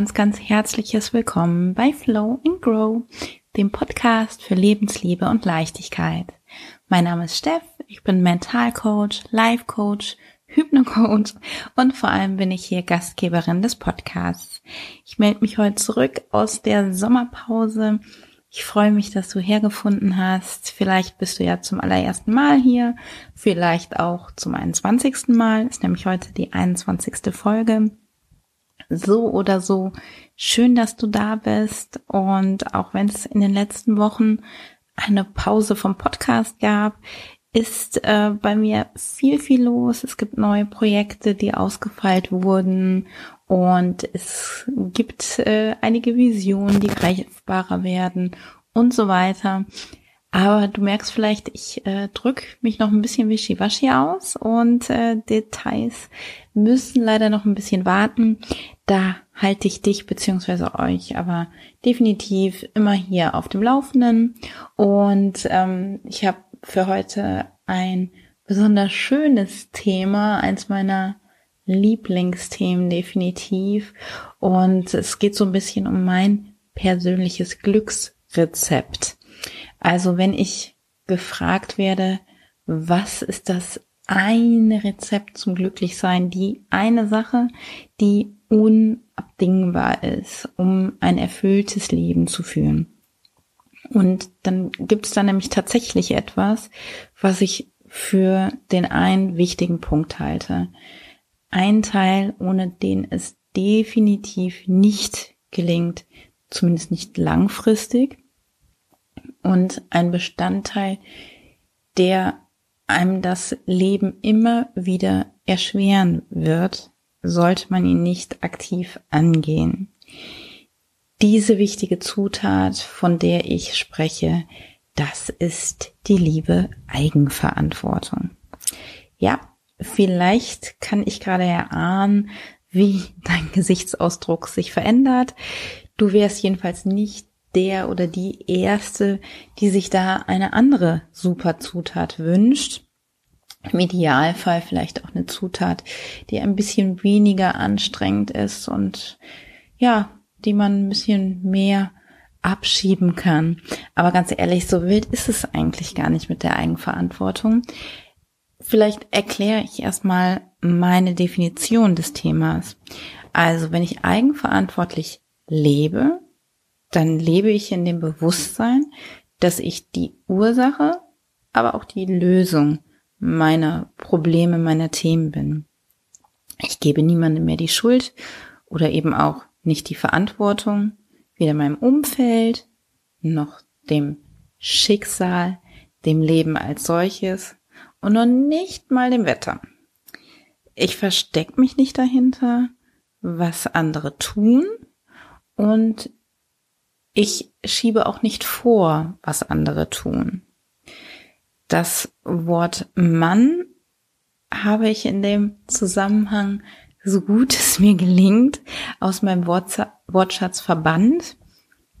ganz, ganz herzliches Willkommen bei Flow and Grow, dem Podcast für Lebensliebe und Leichtigkeit. Mein Name ist Steff, ich bin Mentalcoach, Life Coach, Hypnocoach und vor allem bin ich hier Gastgeberin des Podcasts. Ich melde mich heute zurück aus der Sommerpause. Ich freue mich, dass du hergefunden hast. Vielleicht bist du ja zum allerersten Mal hier, vielleicht auch zum 21. Mal. Ist nämlich heute die 21. Folge. So oder so, schön, dass du da bist. Und auch wenn es in den letzten Wochen eine Pause vom Podcast gab, ist äh, bei mir viel, viel los. Es gibt neue Projekte, die ausgefeilt wurden und es gibt äh, einige Visionen, die greifbarer werden und so weiter. Aber du merkst vielleicht, ich äh, drück mich noch ein bisschen wischiwaschi aus und äh, Details müssen leider noch ein bisschen warten. Da halte ich dich beziehungsweise euch aber definitiv immer hier auf dem Laufenden. Und ähm, ich habe für heute ein besonders schönes Thema, eins meiner Lieblingsthemen definitiv. Und es geht so ein bisschen um mein persönliches Glücksrezept. Also wenn ich gefragt werde, was ist das eine Rezept zum Glücklichsein, die eine Sache, die unabdingbar ist, um ein erfülltes Leben zu führen. Und dann gibt es da nämlich tatsächlich etwas, was ich für den einen wichtigen Punkt halte. Ein Teil, ohne den es definitiv nicht gelingt, zumindest nicht langfristig, und ein Bestandteil, der einem das Leben immer wieder erschweren wird, sollte man ihn nicht aktiv angehen. Diese wichtige Zutat, von der ich spreche, das ist die liebe Eigenverantwortung. Ja, vielleicht kann ich gerade erahnen, wie dein Gesichtsausdruck sich verändert. Du wärst jedenfalls nicht der oder die erste, die sich da eine andere super Zutat wünscht. Im Idealfall vielleicht auch eine Zutat, die ein bisschen weniger anstrengend ist und ja, die man ein bisschen mehr abschieben kann. Aber ganz ehrlich, so wild ist es eigentlich gar nicht mit der Eigenverantwortung. Vielleicht erkläre ich erstmal meine Definition des Themas. Also, wenn ich eigenverantwortlich lebe, dann lebe ich in dem Bewusstsein, dass ich die Ursache, aber auch die Lösung meiner Probleme, meiner Themen bin. Ich gebe niemandem mehr die Schuld oder eben auch nicht die Verantwortung, weder meinem Umfeld noch dem Schicksal, dem Leben als solches und noch nicht mal dem Wetter. Ich verstecke mich nicht dahinter, was andere tun und ich schiebe auch nicht vor, was andere tun. Das Wort Mann habe ich in dem Zusammenhang, so gut es mir gelingt, aus meinem Wortschatz verbannt.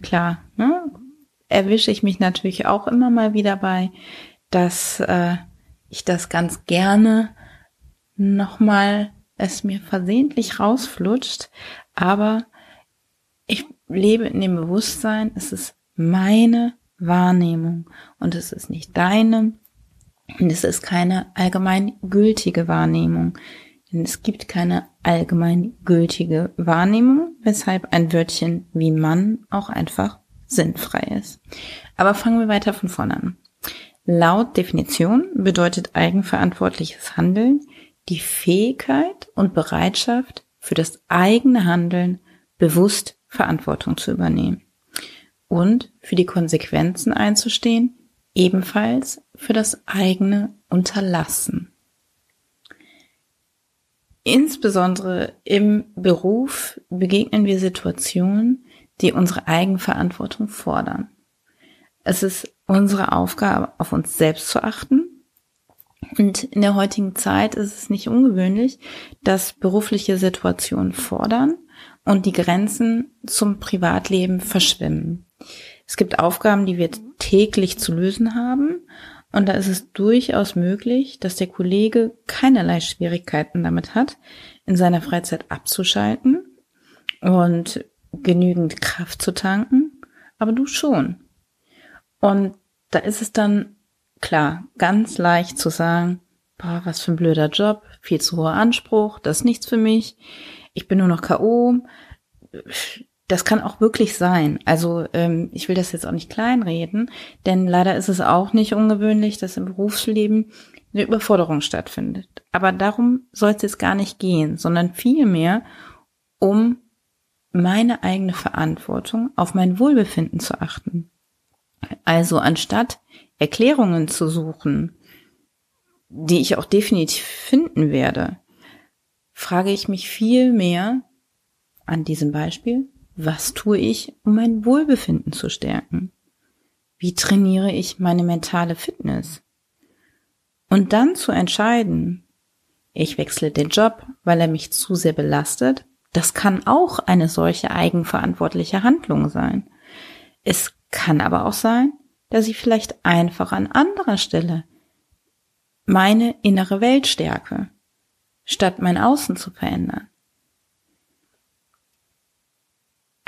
Klar, ne, erwische ich mich natürlich auch immer mal wieder bei, dass äh, ich das ganz gerne nochmal es mir versehentlich rausflutscht, aber ich lebe in dem Bewusstsein, es ist meine Wahrnehmung und es ist nicht deine und es ist keine allgemein gültige Wahrnehmung. Denn es gibt keine allgemein gültige Wahrnehmung, weshalb ein Wörtchen wie Mann auch einfach sinnfrei ist. Aber fangen wir weiter von vorne an. Laut Definition bedeutet eigenverantwortliches Handeln die Fähigkeit und Bereitschaft für das eigene Handeln bewusst Verantwortung zu übernehmen und für die Konsequenzen einzustehen, ebenfalls für das eigene Unterlassen. Insbesondere im Beruf begegnen wir Situationen, die unsere Eigenverantwortung fordern. Es ist unsere Aufgabe, auf uns selbst zu achten. Und in der heutigen Zeit ist es nicht ungewöhnlich, dass berufliche Situationen fordern und die Grenzen zum Privatleben verschwimmen. Es gibt Aufgaben, die wir täglich zu lösen haben und da ist es durchaus möglich, dass der Kollege keinerlei Schwierigkeiten damit hat, in seiner Freizeit abzuschalten und genügend Kraft zu tanken, aber du schon. Und da ist es dann klar, ganz leicht zu sagen, boah, was für ein blöder Job, viel zu hoher Anspruch, das ist nichts für mich, ich bin nur noch K.O., das kann auch wirklich sein. Also ähm, ich will das jetzt auch nicht kleinreden, denn leider ist es auch nicht ungewöhnlich, dass im Berufsleben eine Überforderung stattfindet. Aber darum soll es jetzt gar nicht gehen, sondern vielmehr um meine eigene Verantwortung auf mein Wohlbefinden zu achten. Also anstatt Erklärungen zu suchen, die ich auch definitiv finden werde, frage ich mich viel mehr an diesem Beispiel, was tue ich, um mein Wohlbefinden zu stärken? Wie trainiere ich meine mentale Fitness? Und dann zu entscheiden, ich wechsle den Job, weil er mich zu sehr belastet, das kann auch eine solche eigenverantwortliche Handlung sein. Es kann aber auch sein, dass ich vielleicht einfach an anderer Stelle meine innere Welt stärke, statt mein Außen zu verändern.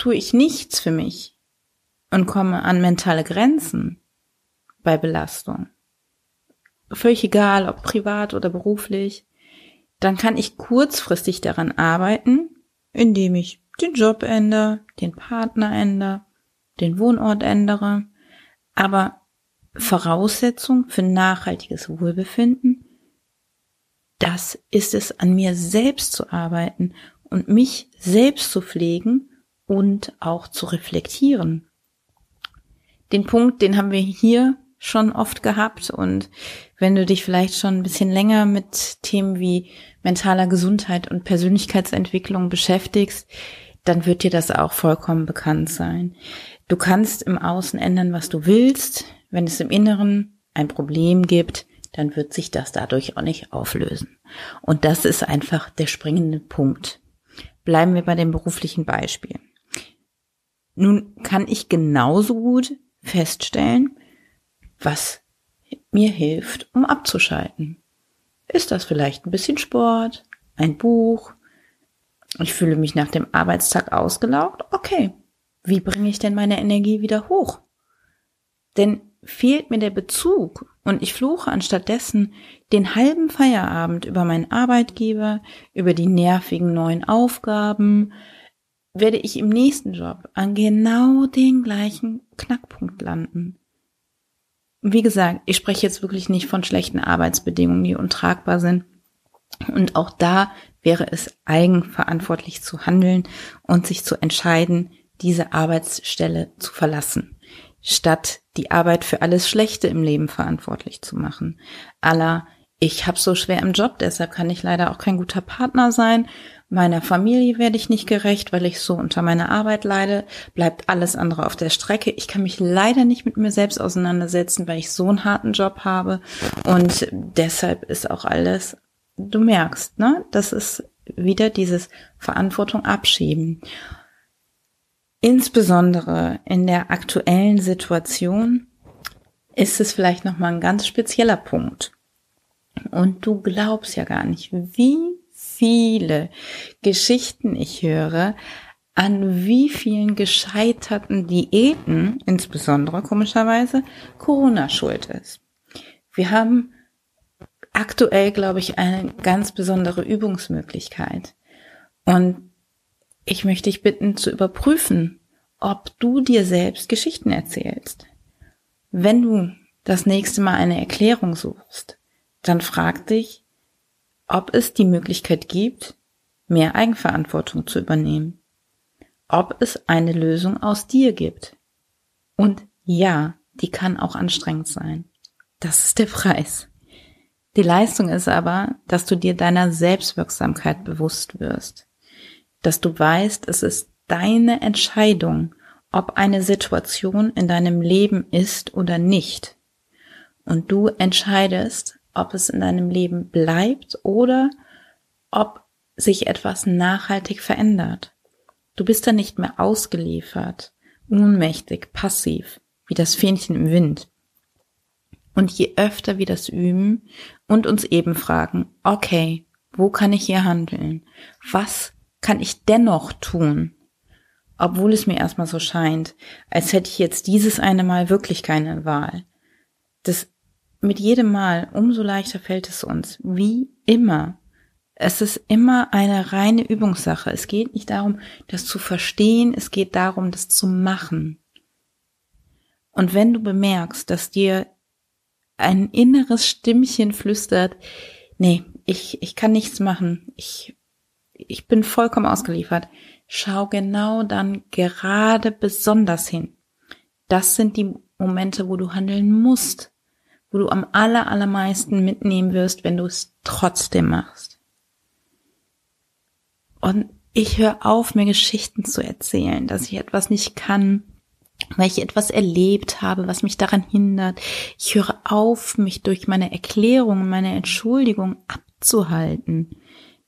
Tue ich nichts für mich und komme an mentale Grenzen bei Belastung, völlig egal, ob privat oder beruflich, dann kann ich kurzfristig daran arbeiten, indem ich den Job ändere, den Partner ändere, den Wohnort ändere. Aber Voraussetzung für nachhaltiges Wohlbefinden, das ist es, an mir selbst zu arbeiten und mich selbst zu pflegen und auch zu reflektieren. Den Punkt, den haben wir hier schon oft gehabt und wenn du dich vielleicht schon ein bisschen länger mit Themen wie mentaler Gesundheit und Persönlichkeitsentwicklung beschäftigst, dann wird dir das auch vollkommen bekannt sein. Du kannst im Außen ändern, was du willst. Wenn es im Inneren ein Problem gibt, dann wird sich das dadurch auch nicht auflösen. Und das ist einfach der springende Punkt. Bleiben wir bei dem beruflichen Beispiel. Nun kann ich genauso gut feststellen, was mir hilft, um abzuschalten. Ist das vielleicht ein bisschen Sport, ein Buch? Ich fühle mich nach dem Arbeitstag ausgelaugt. Okay, wie bringe ich denn meine Energie wieder hoch? Denn fehlt mir der Bezug und ich fluche anstattdessen den halben Feierabend über meinen Arbeitgeber, über die nervigen neuen Aufgaben, werde ich im nächsten Job an genau den gleichen Knackpunkt landen. Wie gesagt, ich spreche jetzt wirklich nicht von schlechten Arbeitsbedingungen, die untragbar sind. Und auch da wäre es eigenverantwortlich zu handeln und sich zu entscheiden, diese Arbeitsstelle zu verlassen, statt die Arbeit für alles Schlechte im Leben verantwortlich zu machen. Aller, ich habe so schwer im Job, deshalb kann ich leider auch kein guter Partner sein Meiner Familie werde ich nicht gerecht, weil ich so unter meiner Arbeit leide. Bleibt alles andere auf der Strecke. Ich kann mich leider nicht mit mir selbst auseinandersetzen, weil ich so einen harten Job habe. Und deshalb ist auch alles, du merkst, ne? Das ist wieder dieses Verantwortung abschieben. Insbesondere in der aktuellen Situation ist es vielleicht nochmal ein ganz spezieller Punkt. Und du glaubst ja gar nicht, wie viele Geschichten ich höre, an wie vielen gescheiterten Diäten, insbesondere komischerweise, Corona schuld ist. Wir haben aktuell, glaube ich, eine ganz besondere Übungsmöglichkeit. Und ich möchte dich bitten zu überprüfen, ob du dir selbst Geschichten erzählst. Wenn du das nächste Mal eine Erklärung suchst, dann frag dich, ob es die Möglichkeit gibt, mehr Eigenverantwortung zu übernehmen, ob es eine Lösung aus dir gibt. Und ja, die kann auch anstrengend sein. Das ist der Preis. Die Leistung ist aber, dass du dir deiner Selbstwirksamkeit bewusst wirst, dass du weißt, es ist deine Entscheidung, ob eine Situation in deinem Leben ist oder nicht. Und du entscheidest, ob es in deinem Leben bleibt oder ob sich etwas nachhaltig verändert. Du bist dann nicht mehr ausgeliefert, ohnmächtig, passiv, wie das Fähnchen im Wind. Und je öfter wir das üben und uns eben fragen, okay, wo kann ich hier handeln? Was kann ich dennoch tun, obwohl es mir erstmal so scheint, als hätte ich jetzt dieses eine Mal wirklich keine Wahl. Das mit jedem Mal umso leichter fällt es uns, wie immer. Es ist immer eine reine Übungssache. Es geht nicht darum, das zu verstehen, es geht darum, das zu machen. Und wenn du bemerkst, dass dir ein inneres Stimmchen flüstert, nee, ich, ich kann nichts machen, ich, ich bin vollkommen ausgeliefert, schau genau dann gerade besonders hin. Das sind die Momente, wo du handeln musst, wo du am aller, allermeisten mitnehmen wirst, wenn du es trotzdem machst. Und ich höre auf, mir Geschichten zu erzählen, dass ich etwas nicht kann, weil ich etwas erlebt habe, was mich daran hindert. Ich höre auf, mich durch meine Erklärungen, meine Entschuldigung abzuhalten.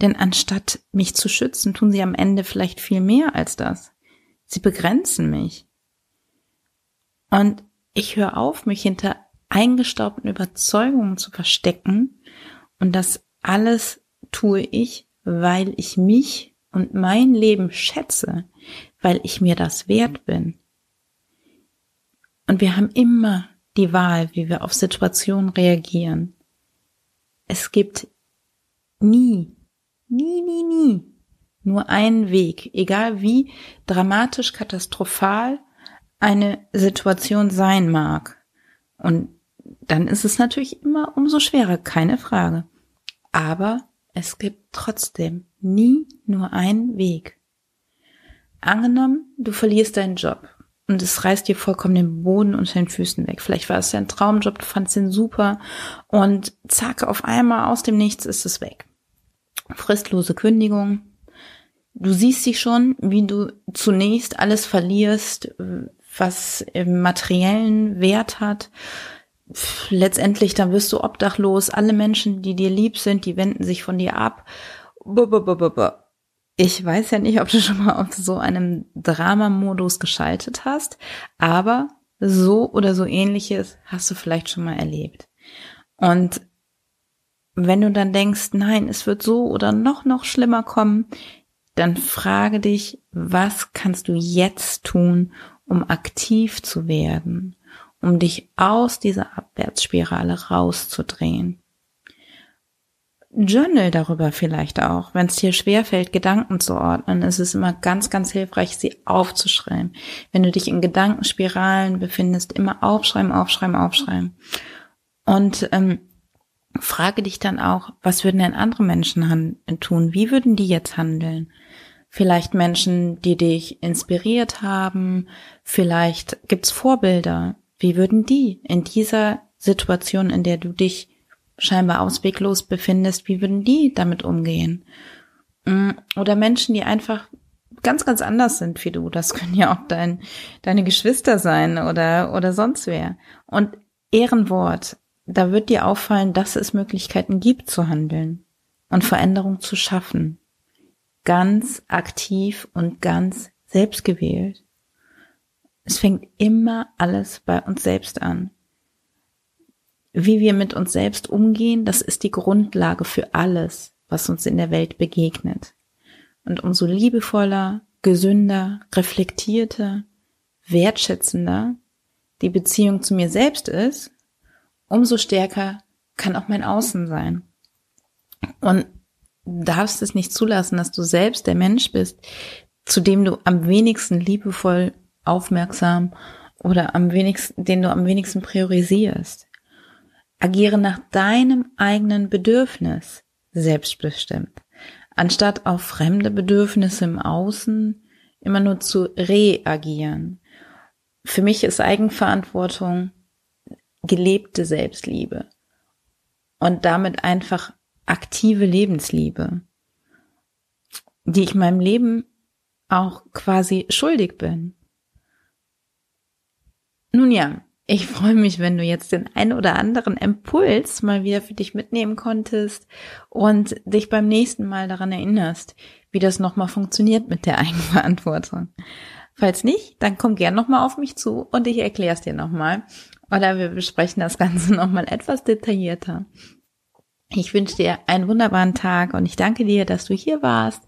Denn anstatt mich zu schützen, tun sie am Ende vielleicht viel mehr als das. Sie begrenzen mich. Und ich höre auf, mich hinter eingestaubten Überzeugungen zu verstecken. Und das alles tue ich, weil ich mich und mein Leben schätze, weil ich mir das wert bin. Und wir haben immer die Wahl, wie wir auf Situationen reagieren. Es gibt nie Nie, nie, nie. Nur einen Weg, egal wie dramatisch, katastrophal eine Situation sein mag. Und dann ist es natürlich immer umso schwerer, keine Frage. Aber es gibt trotzdem nie nur einen Weg. Angenommen, du verlierst deinen Job und es reißt dir vollkommen den Boden unter den Füßen weg. Vielleicht war es dein Traumjob, du fandst ihn super und zack, auf einmal aus dem Nichts ist es weg fristlose Kündigung. Du siehst dich schon, wie du zunächst alles verlierst, was materiellen Wert hat. Letztendlich, dann wirst du obdachlos. Alle Menschen, die dir lieb sind, die wenden sich von dir ab. Ich weiß ja nicht, ob du schon mal auf so einem Dramamodus geschaltet hast, aber so oder so ähnliches hast du vielleicht schon mal erlebt. Und wenn du dann denkst, nein, es wird so oder noch, noch schlimmer kommen, dann frage dich, was kannst du jetzt tun, um aktiv zu werden, um dich aus dieser Abwärtsspirale rauszudrehen. Journal darüber vielleicht auch. Wenn es dir schwerfällt, Gedanken zu ordnen, ist es immer ganz, ganz hilfreich, sie aufzuschreiben. Wenn du dich in Gedankenspiralen befindest, immer aufschreiben, aufschreiben, aufschreiben. Und ähm, frage dich dann auch, was würden denn andere Menschen tun? Wie würden die jetzt handeln? Vielleicht Menschen, die dich inspiriert haben. Vielleicht gibt's Vorbilder. Wie würden die in dieser Situation, in der du dich scheinbar ausweglos befindest, wie würden die damit umgehen? Mm, oder Menschen, die einfach ganz, ganz anders sind wie du. Das können ja auch dein, deine Geschwister sein oder, oder sonst wer. Und Ehrenwort da wird dir auffallen, dass es Möglichkeiten gibt zu handeln und Veränderung zu schaffen. Ganz aktiv und ganz selbstgewählt. Es fängt immer alles bei uns selbst an. Wie wir mit uns selbst umgehen, das ist die Grundlage für alles, was uns in der Welt begegnet. Und umso liebevoller, gesünder, reflektierter, wertschätzender die Beziehung zu mir selbst ist, umso stärker kann auch mein Außen sein. Und darfst es nicht zulassen, dass du selbst der Mensch bist, zu dem du am wenigsten liebevoll, aufmerksam oder am wenigsten, den du am wenigsten priorisierst. Agiere nach deinem eigenen Bedürfnis selbstbestimmt, anstatt auf fremde Bedürfnisse im Außen immer nur zu reagieren. Für mich ist Eigenverantwortung gelebte Selbstliebe und damit einfach aktive Lebensliebe, die ich meinem Leben auch quasi schuldig bin. Nun ja, ich freue mich, wenn du jetzt den ein oder anderen Impuls mal wieder für dich mitnehmen konntest und dich beim nächsten Mal daran erinnerst, wie das nochmal funktioniert mit der Eigenverantwortung. Falls nicht, dann komm gern nochmal auf mich zu und ich erkläre es dir nochmal. Oder wir besprechen das Ganze nochmal etwas detaillierter. Ich wünsche dir einen wunderbaren Tag und ich danke dir, dass du hier warst.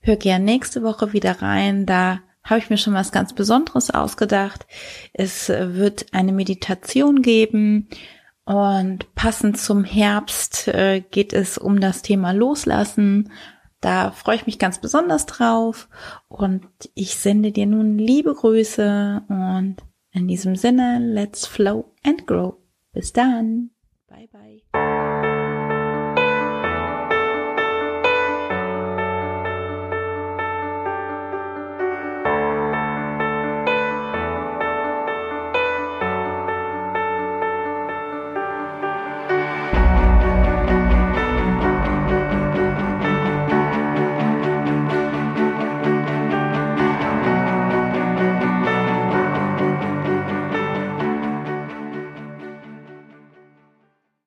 Hör gern nächste Woche wieder rein. Da habe ich mir schon was ganz Besonderes ausgedacht. Es wird eine Meditation geben und passend zum Herbst äh, geht es um das Thema Loslassen. Da freue ich mich ganz besonders drauf und ich sende dir nun liebe Grüße und in diesem Sinne, let's flow and grow. Bis dann. Bye bye.